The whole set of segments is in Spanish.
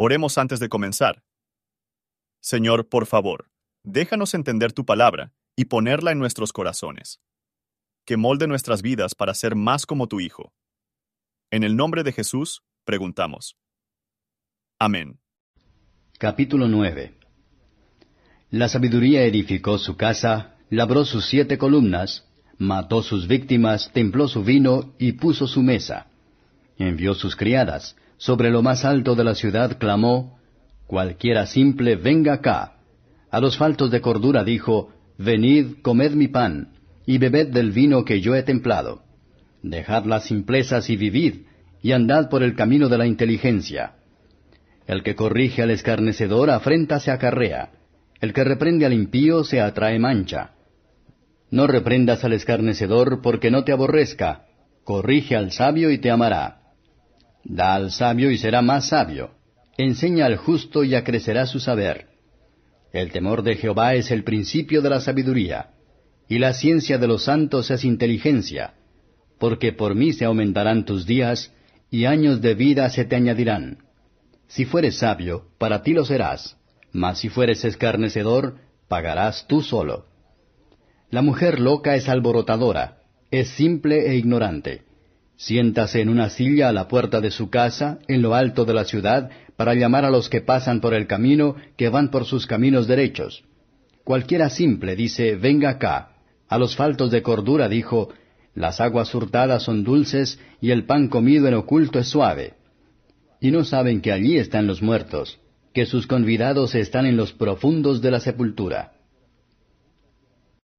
Oremos antes de comenzar. Señor, por favor, déjanos entender tu palabra y ponerla en nuestros corazones. Que molde nuestras vidas para ser más como tu Hijo. En el nombre de Jesús, preguntamos. Amén. Capítulo 9 La sabiduría edificó su casa, labró sus siete columnas, mató sus víctimas, templó su vino y puso su mesa. Envió sus criadas, sobre lo más alto de la ciudad clamó, Cualquiera simple, venga acá. A los faltos de cordura dijo, Venid, comed mi pan, y bebed del vino que yo he templado. Dejad las simplezas y vivid, y andad por el camino de la inteligencia. El que corrige al escarnecedor afrenta se acarrea, el que reprende al impío se atrae mancha. No reprendas al escarnecedor porque no te aborrezca, corrige al sabio y te amará. Da al sabio y será más sabio. Enseña al justo y acrecerá su saber. El temor de Jehová es el principio de la sabiduría, y la ciencia de los santos es inteligencia, porque por mí se aumentarán tus días, y años de vida se te añadirán. Si fueres sabio, para ti lo serás, mas si fueres escarnecedor, pagarás tú solo. La mujer loca es alborotadora, es simple e ignorante. Siéntase en una silla a la puerta de su casa, en lo alto de la ciudad, para llamar a los que pasan por el camino, que van por sus caminos derechos. Cualquiera simple dice, venga acá. A los faltos de cordura dijo, las aguas hurtadas son dulces y el pan comido en oculto es suave. Y no saben que allí están los muertos, que sus convidados están en los profundos de la sepultura.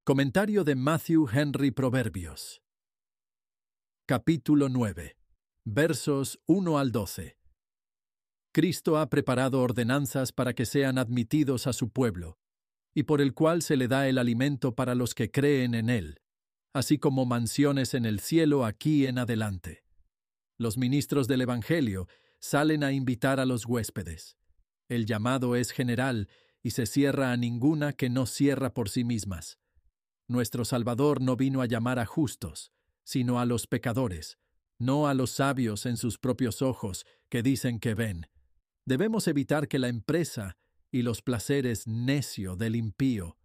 Comentario de Matthew Henry Proverbios Capítulo 9. Versos 1 al 12. Cristo ha preparado ordenanzas para que sean admitidos a su pueblo, y por el cual se le da el alimento para los que creen en él, así como mansiones en el cielo aquí en adelante. Los ministros del Evangelio salen a invitar a los huéspedes. El llamado es general y se cierra a ninguna que no cierra por sí mismas. Nuestro Salvador no vino a llamar a justos, sino a los pecadores, no a los sabios en sus propios ojos que dicen que ven. Debemos evitar que la empresa y los placeres necio del impío,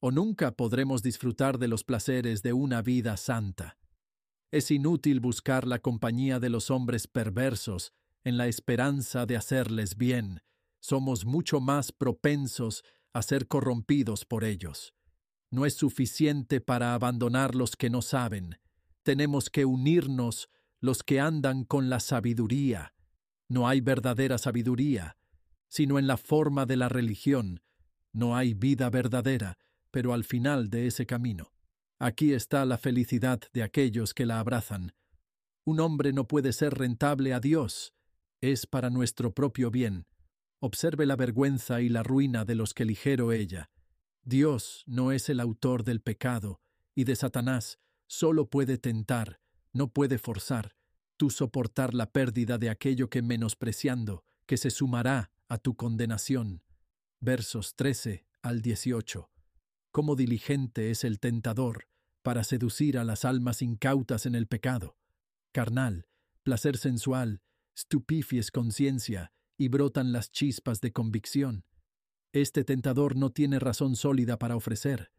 o nunca podremos disfrutar de los placeres de una vida santa. Es inútil buscar la compañía de los hombres perversos en la esperanza de hacerles bien. Somos mucho más propensos a ser corrompidos por ellos. No es suficiente para abandonar los que no saben, tenemos que unirnos los que andan con la sabiduría. No hay verdadera sabiduría, sino en la forma de la religión. No hay vida verdadera, pero al final de ese camino. Aquí está la felicidad de aquellos que la abrazan. Un hombre no puede ser rentable a Dios, es para nuestro propio bien. Observe la vergüenza y la ruina de los que ligero ella. Dios no es el autor del pecado, y de Satanás solo puede tentar, no puede forzar, tú soportar la pérdida de aquello que menospreciando, que se sumará a tu condenación. Versos 13 al 18. Cómo diligente es el tentador para seducir a las almas incautas en el pecado. Carnal, placer sensual, stupifies conciencia y brotan las chispas de convicción. Este tentador no tiene razón sólida para ofrecer.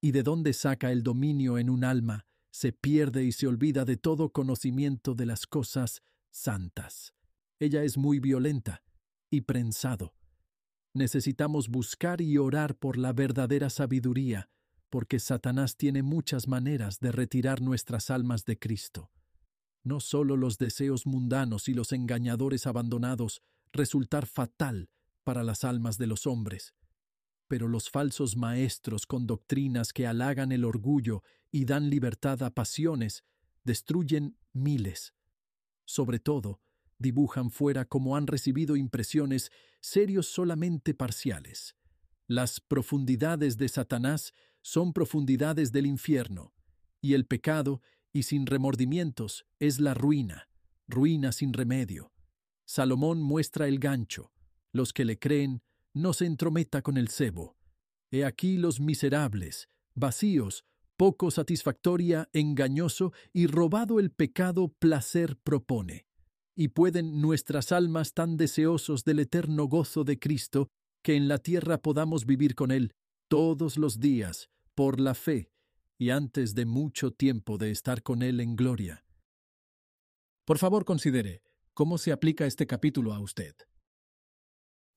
¿Y de dónde saca el dominio en un alma se pierde y se olvida de todo conocimiento de las cosas santas. Ella es muy violenta y prensado. Necesitamos buscar y orar por la verdadera sabiduría, porque Satanás tiene muchas maneras de retirar nuestras almas de Cristo. No solo los deseos mundanos y los engañadores abandonados resultar fatal para las almas de los hombres, pero los falsos maestros con doctrinas que halagan el orgullo y dan libertad a pasiones destruyen miles. Sobre todo, dibujan fuera como han recibido impresiones serios solamente parciales. Las profundidades de Satanás son profundidades del infierno, y el pecado, y sin remordimientos, es la ruina, ruina sin remedio. Salomón muestra el gancho. Los que le creen no se entrometa con el cebo. He aquí los miserables, vacíos, poco satisfactoria, engañoso y robado el pecado placer propone. y pueden nuestras almas tan deseosos del eterno gozo de Cristo, que en la tierra podamos vivir con Él todos los días, por la fe, y antes de mucho tiempo de estar con Él en gloria. Por favor, considere cómo se aplica este capítulo a usted.